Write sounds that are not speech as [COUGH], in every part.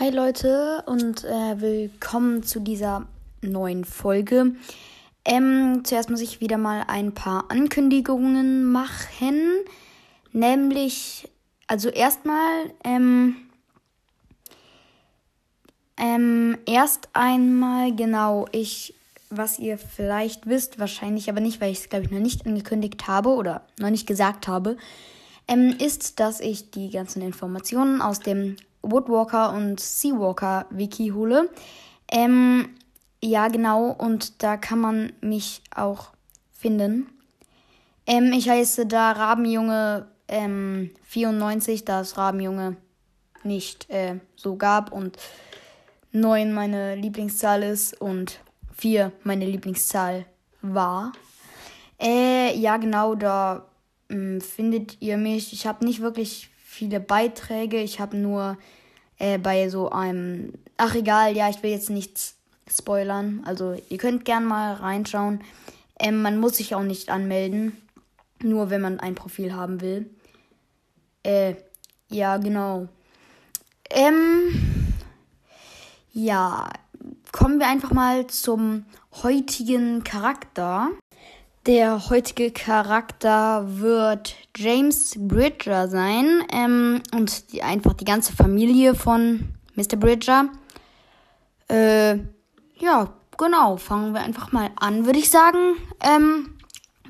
Hi Leute und äh, willkommen zu dieser neuen Folge. Ähm, zuerst muss ich wieder mal ein paar Ankündigungen machen. Nämlich, also erstmal, ähm, ähm, erst einmal, genau, ich, was ihr vielleicht wisst, wahrscheinlich aber nicht, weil ich es, glaube ich, noch nicht angekündigt habe oder noch nicht gesagt habe, ähm, ist, dass ich die ganzen Informationen aus dem Woodwalker und Seawalker Wiki hole. Ähm, ja, genau, und da kann man mich auch finden. Ähm, ich heiße da Rabenjunge ähm, 94, da es Rabenjunge nicht äh, so gab und 9 meine Lieblingszahl ist und 4 meine Lieblingszahl war. Äh, ja, genau, da mh, hm, findet ihr mich. Ich habe nicht wirklich viele Beiträge. Ich habe nur äh, bei so einem. Ach, egal, ja, ich will jetzt nichts spoilern. Also, ihr könnt gern mal reinschauen. Ähm, man muss sich auch nicht anmelden. Nur wenn man ein Profil haben will. Äh, ja, genau. Ähm, ja, kommen wir einfach mal zum heutigen Charakter. Der heutige Charakter wird James Bridger sein ähm, und die, einfach die ganze Familie von Mr. Bridger. Äh, ja, genau, fangen wir einfach mal an, würde ich sagen. Ähm,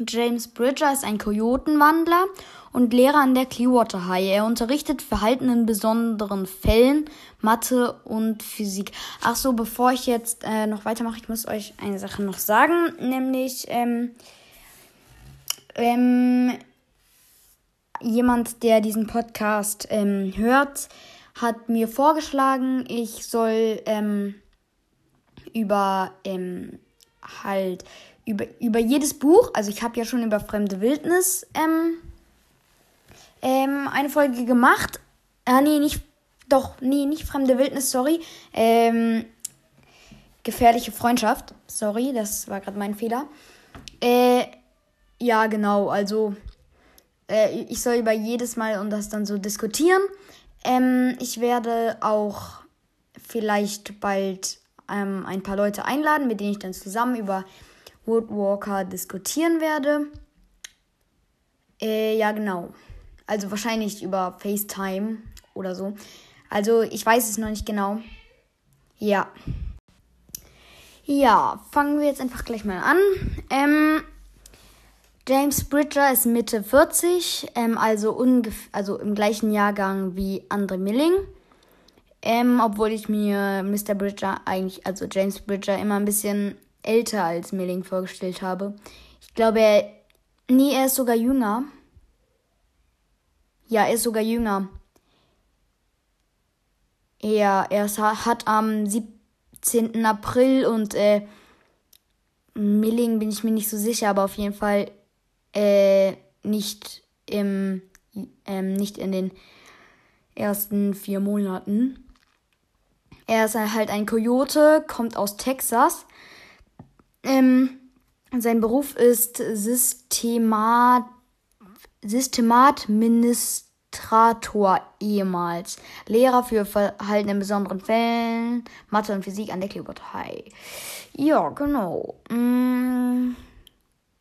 James Bridger ist ein Kojotenwandler und Lehrer an der Clearwater High. Er unterrichtet Verhalten in besonderen Fällen, Mathe und Physik. Ach so, bevor ich jetzt äh, noch weitermache, ich muss euch eine Sache noch sagen, nämlich ähm, ähm, jemand, der diesen Podcast ähm, hört, hat mir vorgeschlagen, ich soll ähm, über ähm, halt über, über jedes Buch, also ich habe ja schon über fremde Wildnis ähm, ähm, eine Folge gemacht. Ah, nee, nicht, doch, nee, nicht fremde Wildnis, sorry. Ähm, gefährliche Freundschaft, sorry, das war gerade mein Fehler. Äh, ja, genau. Also, äh, ich soll über jedes Mal und das dann so diskutieren. Ähm, ich werde auch vielleicht bald ähm, ein paar Leute einladen, mit denen ich dann zusammen über Woodwalker diskutieren werde. Äh, ja, genau. Also wahrscheinlich über FaceTime oder so. Also ich weiß es noch nicht genau. Ja. Ja, fangen wir jetzt einfach gleich mal an. Ähm, James Bridger ist Mitte 40, ähm, also, also im gleichen Jahrgang wie Andre Milling. Ähm, obwohl ich mir Mr. Bridger eigentlich, also James Bridger, immer ein bisschen älter als Milling vorgestellt habe. Ich glaube, er. Nee, er ist sogar jünger. Ja, er ist sogar jünger. Ja, er hat am 17. April und äh, Milling bin ich mir nicht so sicher, aber auf jeden Fall äh, nicht im ähm, nicht in den ersten vier Monaten. Er ist halt ein Coyote, kommt aus Texas. Ähm, sein Beruf ist Systemat, Systematministrator ehemals. Lehrer für Verhalten in besonderen Fällen, Mathe und Physik an der High. Ja, genau. Mm.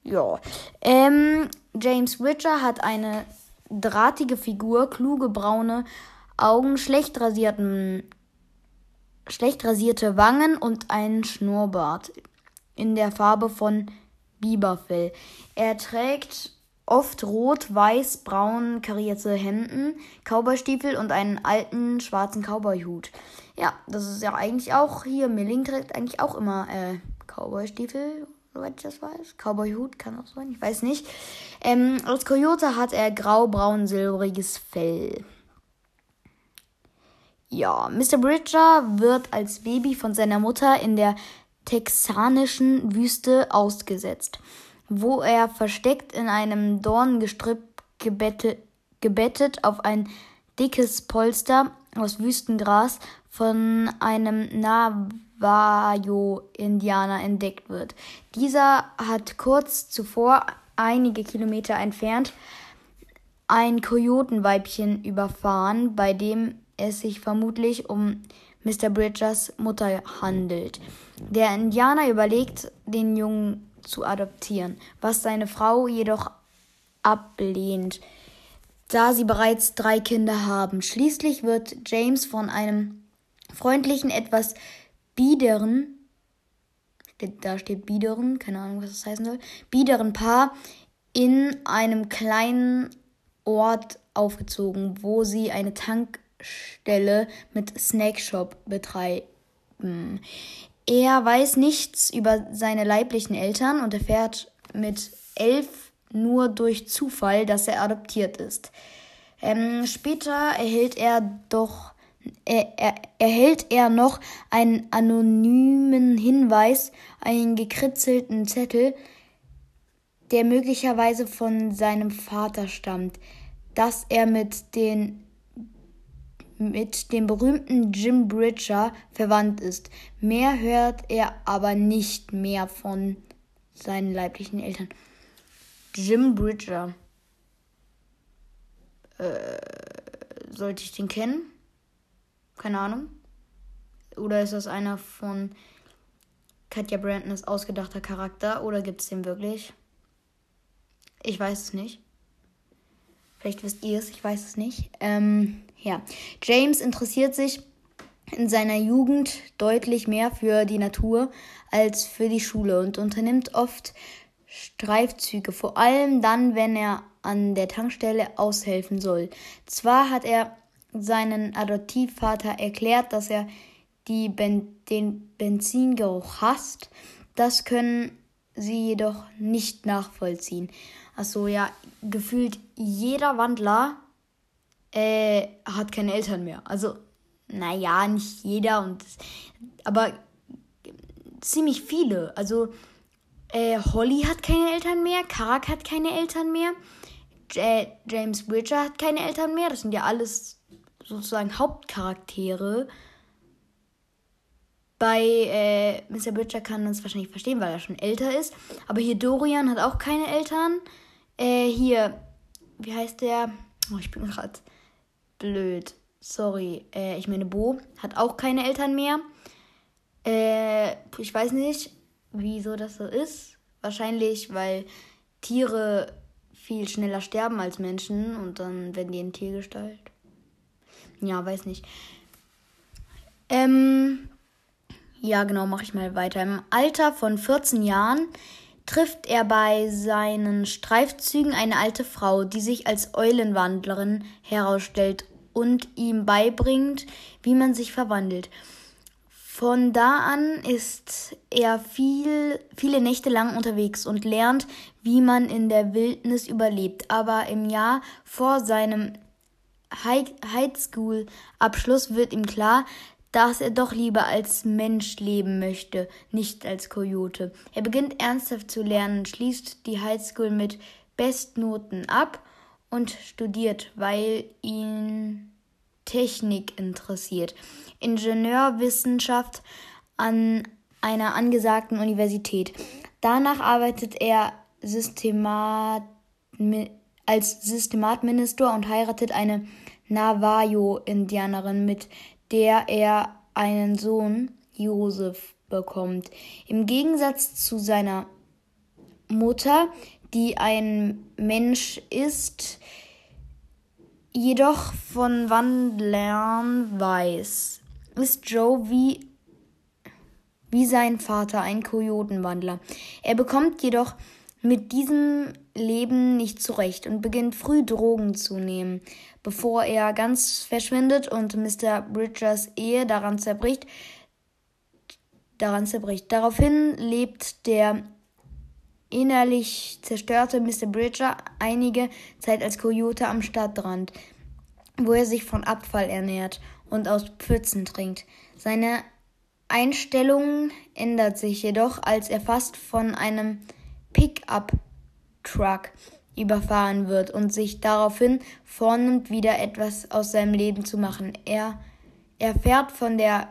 Ja. Ähm, James Witcher hat eine drahtige Figur, kluge braune Augen, schlecht rasierten schlecht rasierte Wangen und einen Schnurrbart in der Farbe von Biberfell. Er trägt oft rot, weiß, braun karierte Hemden, Cowboystiefel und einen alten schwarzen Cowboyhut. Ja, das ist ja eigentlich auch hier. Milling trägt eigentlich auch immer äh, Cowboystiefel soweit ich das weiß. Cowboy-Hut kann auch sein, ich weiß nicht. Ähm, als Coyote hat er grau-braun-silbriges Fell. Ja, Mr. Bridger wird als Baby von seiner Mutter in der texanischen Wüste ausgesetzt, wo er versteckt in einem Dorngestrüpp gebettet, gebettet auf ein dickes Polster aus Wüstengras von einem Navajo-Indianer entdeckt wird. Dieser hat kurz zuvor, einige Kilometer entfernt, ein Kojotenweibchen überfahren, bei dem es sich vermutlich um Mr. Bridgers Mutter handelt. Der Indianer überlegt, den Jungen zu adoptieren, was seine Frau jedoch ablehnt, da sie bereits drei Kinder haben. Schließlich wird James von einem freundlichen, etwas biederen, da steht biederen, keine Ahnung, was das heißen soll, biederen Paar in einem kleinen Ort aufgezogen, wo sie eine Tankstelle mit Snackshop betreiben. Er weiß nichts über seine leiblichen Eltern und erfährt mit elf nur durch Zufall, dass er adoptiert ist. Ähm, später erhält er doch er, er, erhält er noch einen anonymen Hinweis, einen gekritzelten Zettel, der möglicherweise von seinem Vater stammt, dass er mit den mit dem berühmten Jim Bridger verwandt ist. Mehr hört er aber nicht mehr von seinen leiblichen Eltern. Jim Bridger. Äh, sollte ich den kennen? Keine Ahnung. Oder ist das einer von Katja Brandons ausgedachter Charakter? Oder gibt es den wirklich? Ich weiß es nicht. Vielleicht wisst ihr es, ich weiß es nicht. Ähm, ja. James interessiert sich in seiner Jugend deutlich mehr für die Natur als für die Schule und unternimmt oft Streifzüge, vor allem dann, wenn er an der Tankstelle aushelfen soll. Zwar hat er seinen Adoptivvater erklärt, dass er die ben den Benzingeruch hasst, das können sie jedoch nicht nachvollziehen. Achso, ja, gefühlt jeder Wandler äh, hat keine Eltern mehr. Also, naja, nicht jeder, und aber ziemlich viele. Also, äh, Holly hat keine Eltern mehr, Karak hat keine Eltern mehr, J James Bridger hat keine Eltern mehr. Das sind ja alles sozusagen Hauptcharaktere. Bei äh, Mr. Bridger kann man es wahrscheinlich verstehen, weil er schon älter ist. Aber hier Dorian hat auch keine Eltern. Äh, hier, wie heißt der? Oh, ich bin gerade blöd. Sorry. Äh, ich meine, Bo hat auch keine Eltern mehr. Äh, ich weiß nicht, wieso das so ist. Wahrscheinlich, weil Tiere viel schneller sterben als Menschen und dann werden die in Tiergestalt. Ja, weiß nicht. Ähm, ja, genau, mache ich mal weiter. Im Alter von 14 Jahren trifft er bei seinen Streifzügen eine alte Frau, die sich als Eulenwandlerin herausstellt und ihm beibringt, wie man sich verwandelt. Von da an ist er viel, viele Nächte lang unterwegs und lernt, wie man in der Wildnis überlebt. Aber im Jahr vor seinem High School Abschluss wird ihm klar, dass er doch lieber als Mensch leben möchte, nicht als Kojote. Er beginnt ernsthaft zu lernen, schließt die Highschool mit Bestnoten ab und studiert, weil ihn Technik interessiert. Ingenieurwissenschaft an einer angesagten Universität. Danach arbeitet er Systemat, als Systematminister und heiratet eine Navajo-Indianerin, mit der er einen Sohn, Josef, bekommt. Im Gegensatz zu seiner Mutter, die ein Mensch ist, jedoch von Wandlern weiß, ist Joe wie, wie sein Vater ein Kojotenwandler. Er bekommt jedoch mit diesem Leben nicht zurecht und beginnt früh Drogen zu nehmen, bevor er ganz verschwindet und Mr. Bridgers Ehe daran zerbricht. Daran zerbricht. Daraufhin lebt der innerlich zerstörte Mr. Bridger einige Zeit als Coyote am Stadtrand, wo er sich von Abfall ernährt und aus Pfützen trinkt. Seine Einstellung ändert sich jedoch, als er fast von einem Pickup-Truck überfahren wird und sich daraufhin vornimmt, wieder etwas aus seinem Leben zu machen. Er erfährt von der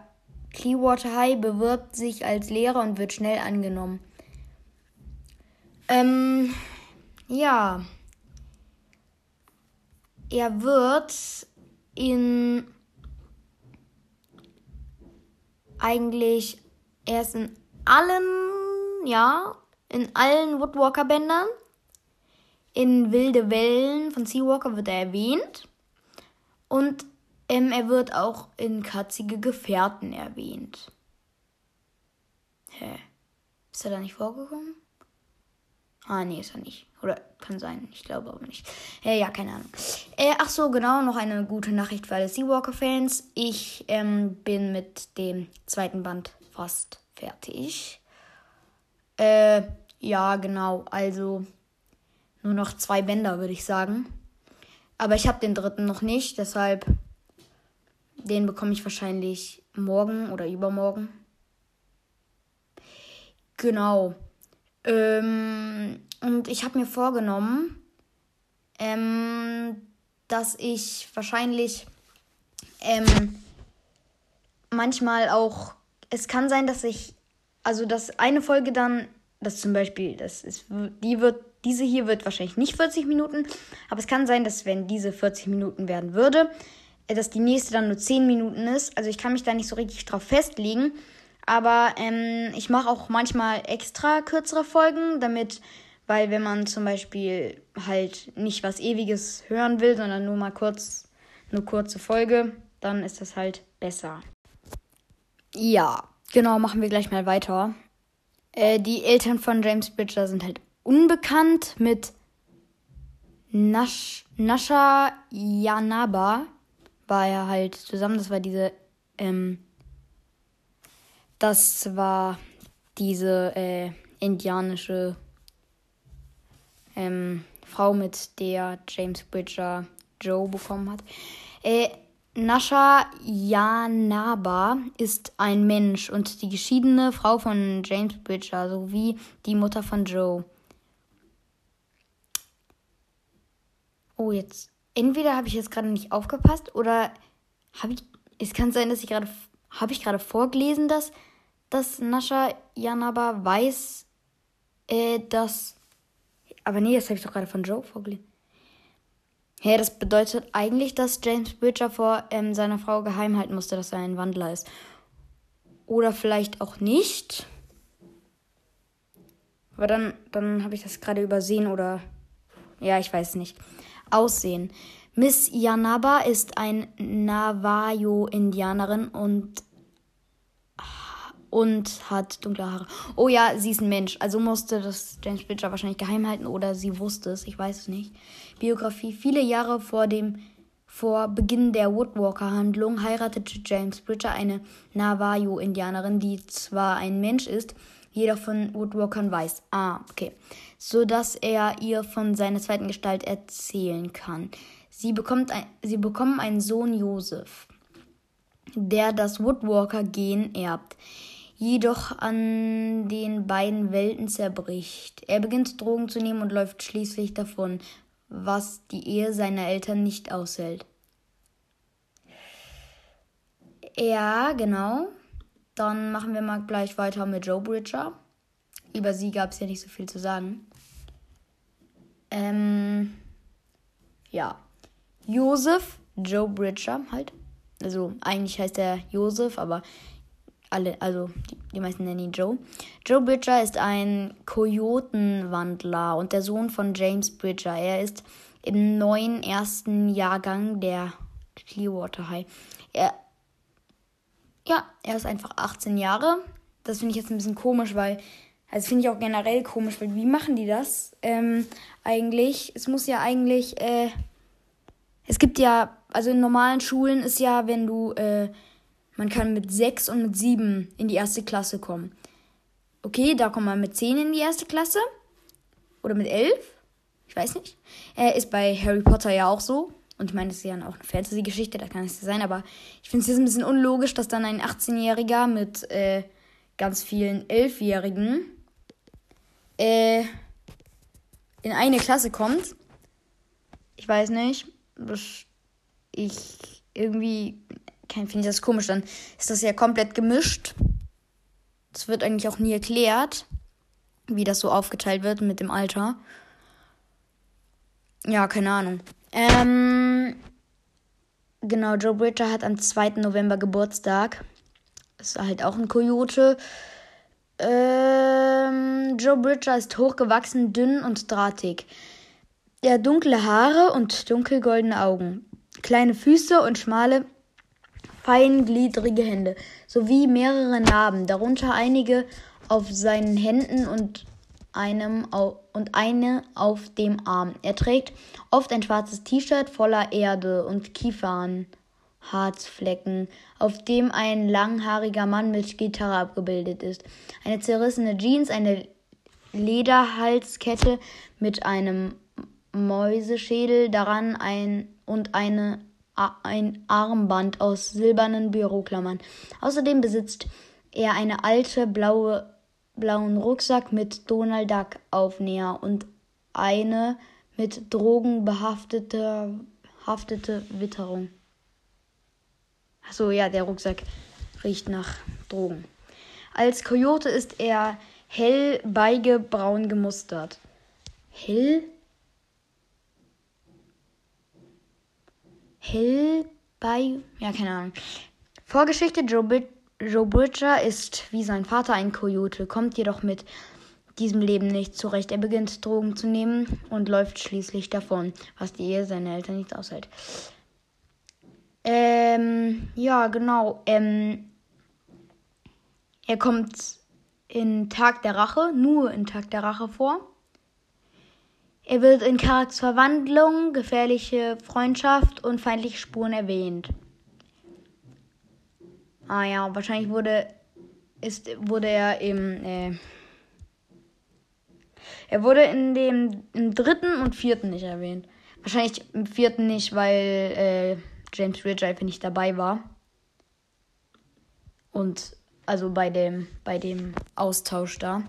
Clearwater High, bewirbt sich als Lehrer und wird schnell angenommen. Ähm, ja. Er wird in eigentlich, er ist in allen, ja, in allen Woodwalker-Bändern. In Wilde Wellen von Seawalker wird er erwähnt. Und ähm, er wird auch in Katzige Gefährten erwähnt. Hä? Ist er da nicht vorgekommen? Ah, nee, ist er nicht. Oder kann sein, ich glaube aber nicht. Äh, ja, keine Ahnung. Äh, ach so, genau, noch eine gute Nachricht für alle Seawalker-Fans. Ich ähm, bin mit dem zweiten Band fast fertig. Äh, ja, genau, also nur noch zwei Bänder, würde ich sagen. Aber ich habe den dritten noch nicht, deshalb den bekomme ich wahrscheinlich morgen oder übermorgen. Genau. Ähm, und ich habe mir vorgenommen, ähm, dass ich wahrscheinlich ähm, manchmal auch. Es kann sein, dass ich. Also, dass eine Folge dann. Das zum Beispiel, das ist, die wird, diese hier wird wahrscheinlich nicht 40 Minuten, aber es kann sein, dass wenn diese 40 Minuten werden würde, dass die nächste dann nur 10 Minuten ist. Also ich kann mich da nicht so richtig drauf festlegen. Aber ähm, ich mache auch manchmal extra kürzere Folgen, damit, weil wenn man zum Beispiel halt nicht was Ewiges hören will, sondern nur mal kurz, eine kurze Folge, dann ist das halt besser. Ja, genau, machen wir gleich mal weiter. Äh, die Eltern von James Bridger sind halt unbekannt mit Nash, Nasha Yanaba war er halt zusammen. Das war diese ähm, das war diese äh, indianische ähm, Frau, mit der James Bridger Joe bekommen hat. Äh, Nasha Yanaba ist ein Mensch und die geschiedene Frau von James Bridger sowie die Mutter von Joe. Oh, jetzt. Entweder habe ich jetzt gerade nicht aufgepasst oder habe ich. Es kann sein, dass ich gerade habe ich gerade vorgelesen, dass, dass Nascha Janaba weiß, äh, dass. Aber nee, das habe ich doch gerade von Joe vorgelesen. Hey, das bedeutet eigentlich, dass James Bridger vor ähm, seiner Frau geheim halten musste, dass er ein Wandler ist. Oder vielleicht auch nicht. Aber dann, dann habe ich das gerade übersehen oder. Ja, ich weiß nicht. Aussehen. Miss Yanaba ist ein Navajo-Indianerin und und hat dunkle Haare. Oh ja, sie ist ein Mensch. Also musste das James Bridger wahrscheinlich geheim halten oder sie wusste es. Ich weiß es nicht. Biografie. Viele Jahre vor dem vor Beginn der Woodwalker-Handlung heiratete James Bridger eine Navajo-Indianerin, die zwar ein Mensch ist, jeder von Woodwalkern weiß. Ah, okay. So dass er ihr von seiner zweiten Gestalt erzählen kann. Sie, bekommt ein, sie bekommen einen Sohn Joseph, der das Woodwalker-Gen erbt jedoch an den beiden Welten zerbricht. Er beginnt Drogen zu nehmen und läuft schließlich davon, was die Ehe seiner Eltern nicht aushält. Ja, genau. Dann machen wir mal gleich weiter mit Joe Bridger. Über sie gab es ja nicht so viel zu sagen. Ähm, ja. Joseph, Joe Bridger halt. Also eigentlich heißt er Joseph, aber alle, also die, die meisten nennen ihn Joe. Joe Bridger ist ein Kojotenwandler und der Sohn von James Bridger. Er ist im neuen ersten Jahrgang der Clearwater High. Er, ja, er ist einfach 18 Jahre. Das finde ich jetzt ein bisschen komisch, weil, also finde ich auch generell komisch, weil wie machen die das ähm, eigentlich? Es muss ja eigentlich, äh, es gibt ja, also in normalen Schulen ist ja, wenn du, äh, man kann mit 6 und mit 7 in die erste Klasse kommen. Okay, da kommt man mit 10 in die erste Klasse. Oder mit 11. Ich weiß nicht. Äh, ist bei Harry Potter ja auch so. Und ich meine, das ist ja auch eine Fantasy-Geschichte, da kann es ja sein. Aber ich finde es jetzt ein bisschen unlogisch, dass dann ein 18-Jähriger mit äh, ganz vielen 11-Jährigen äh, in eine Klasse kommt. Ich weiß nicht. Ich irgendwie finde ich das komisch, dann ist das ja komplett gemischt. Das wird eigentlich auch nie erklärt, wie das so aufgeteilt wird mit dem Alter. Ja, keine Ahnung. Ähm, genau, Joe Bridger hat am 2. November Geburtstag. ist halt auch ein Kojote. Ähm, Joe Bridger ist hochgewachsen, dünn und drahtig. Er hat dunkle Haare und dunkelgoldene Augen, kleine Füße und schmale, feingliedrige Hände, sowie mehrere Narben, darunter einige auf seinen Händen und einem und eine auf dem Arm. Er trägt oft ein schwarzes T-Shirt voller Erde und Kiefernharzflecken, auf dem ein langhaariger Mann mit Gitarre abgebildet ist. Eine zerrissene Jeans, eine Lederhalskette mit einem Mäuseschädel daran ein und eine ein Armband aus silbernen Büroklammern. Außerdem besitzt er eine alte blaue blauen Rucksack mit Donald Duck Aufnäher und eine mit Drogen behaftete haftete Witterung. Achso, ja, der Rucksack riecht nach Drogen. Als Coyote ist er hell beigebraun gemustert. Hell? Hell bei. Ja, keine Ahnung. Vorgeschichte: Joe Bit Joe Bridger ist wie sein Vater ein Kojote, kommt jedoch mit diesem Leben nicht zurecht. Er beginnt Drogen zu nehmen und läuft schließlich davon, was die Ehe seiner Eltern nicht aushält. Ähm, ja, genau. Ähm, er kommt in Tag der Rache, nur in Tag der Rache vor. Er wird in Charakterverwandlung, gefährliche Freundschaft und feindliche Spuren erwähnt. Ah ja, wahrscheinlich wurde ist wurde er im äh, er wurde in dem im dritten und vierten nicht erwähnt. Wahrscheinlich im vierten nicht, weil äh, James Ridge einfach nicht dabei war. Und also bei dem bei dem Austausch da.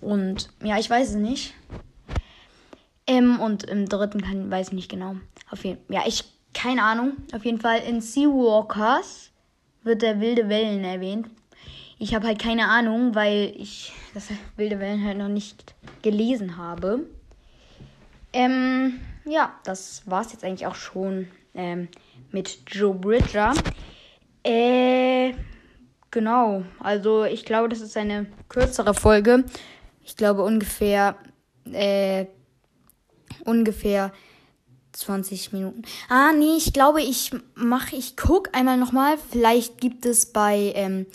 Und ja, ich weiß es nicht. Ähm, und im dritten kann, weiß ich nicht genau. Auf jeden Ja, ich keine Ahnung. Auf jeden Fall in Seawalkers wird der wilde Wellen erwähnt. Ich habe halt keine Ahnung, weil ich das wilde Wellen halt noch nicht gelesen habe. Ähm, ja, das war's jetzt eigentlich auch schon ähm, mit Joe Bridger. Äh, genau. Also ich glaube, das ist eine kürzere Folge. Ich glaube ungefähr, äh, ungefähr 20 Minuten. Ah, nee, ich glaube, ich mache, ich gucke einmal nochmal. Vielleicht gibt es bei ähm,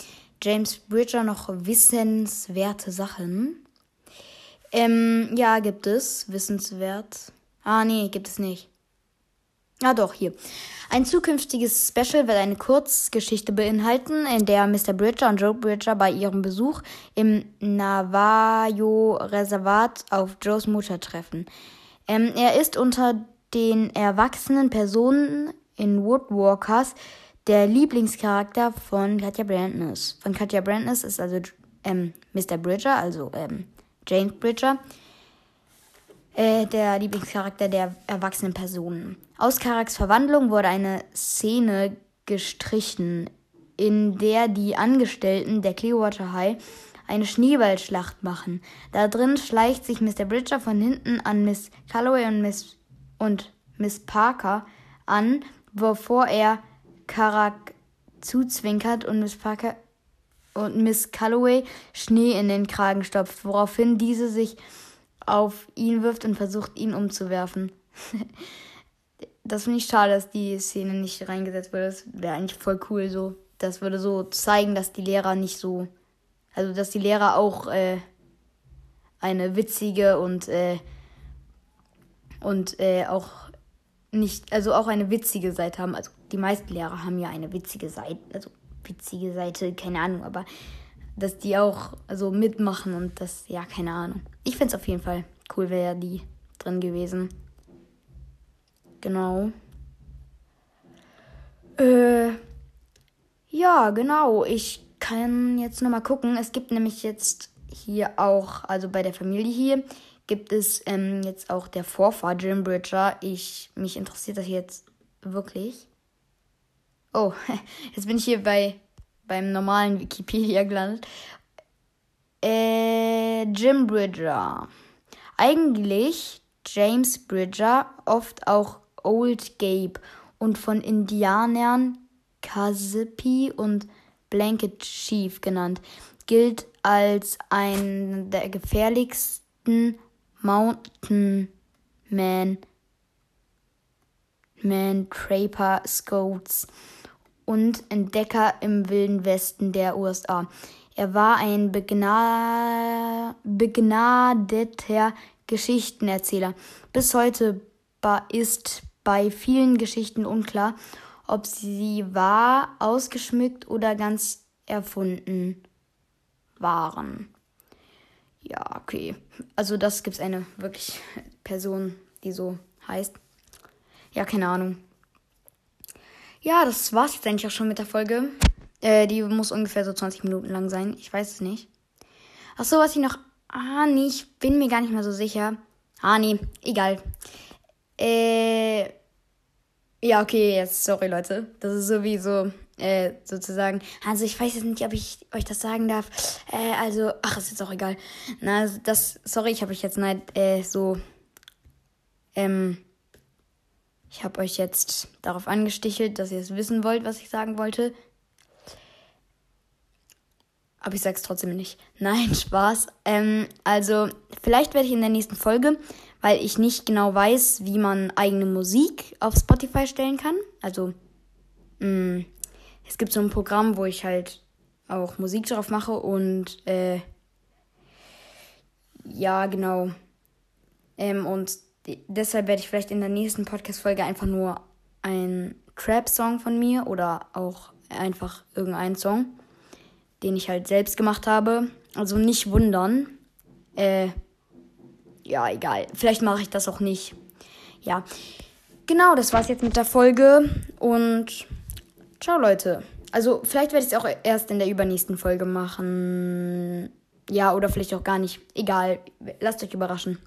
James Bridger noch wissenswerte Sachen. Ähm, ja, gibt es. Wissenswert. Ah, nee, gibt es nicht. Ah, doch, hier. Ein zukünftiges Special wird eine Kurzgeschichte beinhalten, in der Mr. Bridger und Joe Bridger bei ihrem Besuch im Navajo-Reservat auf Joes Mutter treffen. Ähm, er ist unter den erwachsenen Personen in Woodwalkers der Lieblingscharakter von Katja Brandness. Von Katja Brandness ist also ähm, Mr. Bridger, also ähm, James Bridger, äh, der Lieblingscharakter der erwachsenen Personen. Aus Karaks Verwandlung wurde eine Szene gestrichen, in der die Angestellten der Clearwater High eine Schneeballschlacht machen. Da drin schleicht sich Mr. Bridger von hinten an Miss Calloway und Miss und Miss Parker an, bevor er Karak zuzwinkert und Miss Parker und Miss Calloway Schnee in den Kragen stopft, woraufhin diese sich auf ihn wirft und versucht, ihn umzuwerfen. [LAUGHS] das finde ich schade, dass die Szene nicht reingesetzt wurde. Das wäre eigentlich voll cool so. Das würde so zeigen, dass die Lehrer nicht so. Also, dass die Lehrer auch äh, eine witzige und äh, und äh, auch nicht, also auch eine witzige Seite haben. Also die meisten Lehrer haben ja eine witzige Seite, also witzige Seite, keine Ahnung, aber dass die auch so mitmachen und das, ja, keine Ahnung. Ich fände es auf jeden Fall cool, wäre die drin gewesen. Genau. Äh, ja, genau. Ich kann jetzt nochmal gucken. Es gibt nämlich jetzt hier auch, also bei der Familie hier, gibt es ähm, jetzt auch der Vorfahr Jim Bridger. Ich, mich interessiert das jetzt wirklich. Oh, [LAUGHS] jetzt bin ich hier bei beim normalen Wikipedia gelandet. Äh, Jim Bridger. Eigentlich James Bridger, oft auch Old Gabe und von Indianern Kazipi und Blanket Chief genannt. Gilt als ein der gefährlichsten Mountain Man, Traper Scouts und Entdecker im Wilden Westen der USA. Er war ein begna begnadeter Geschichtenerzähler. Bis heute ist bei vielen Geschichten unklar, ob sie wahr, ausgeschmückt oder ganz erfunden waren. Ja, okay. Also das gibt es eine wirklich Person, die so heißt. Ja, keine Ahnung. Ja, das war's jetzt eigentlich auch schon mit der Folge. Äh, die muss ungefähr so 20 Minuten lang sein. Ich weiß es nicht. Ach so, was ich noch. Ah, nee, ich bin mir gar nicht mehr so sicher. Ah, nee, egal. Äh. Ja, okay, jetzt, sorry, Leute. Das ist sowieso, äh, sozusagen. Also, ich weiß jetzt nicht, ob ich euch das sagen darf. Äh, also, ach, ist jetzt auch egal. Na, das, sorry, ich habe euch jetzt nicht, äh, so, ähm, ich habe euch jetzt darauf angestichelt, dass ihr es wissen wollt, was ich sagen wollte. Aber ich sag's trotzdem nicht. Nein, [LAUGHS] Spaß. Ähm, also, vielleicht werde ich in der nächsten Folge, weil ich nicht genau weiß, wie man eigene Musik auf Spotify stellen kann. Also, mh, mm, es gibt so ein Programm, wo ich halt auch Musik drauf mache und äh, ja, genau. Ähm, und deshalb werde ich vielleicht in der nächsten Podcast-Folge einfach nur einen Trap-Song von mir oder auch einfach irgendeinen Song, den ich halt selbst gemacht habe. Also nicht wundern. Äh, ja, egal. Vielleicht mache ich das auch nicht. Ja. Genau, das war's jetzt mit der Folge. Und ciao, Leute. Also, vielleicht werde ich es auch erst in der übernächsten Folge machen. Ja, oder vielleicht auch gar nicht. Egal. Lasst euch überraschen.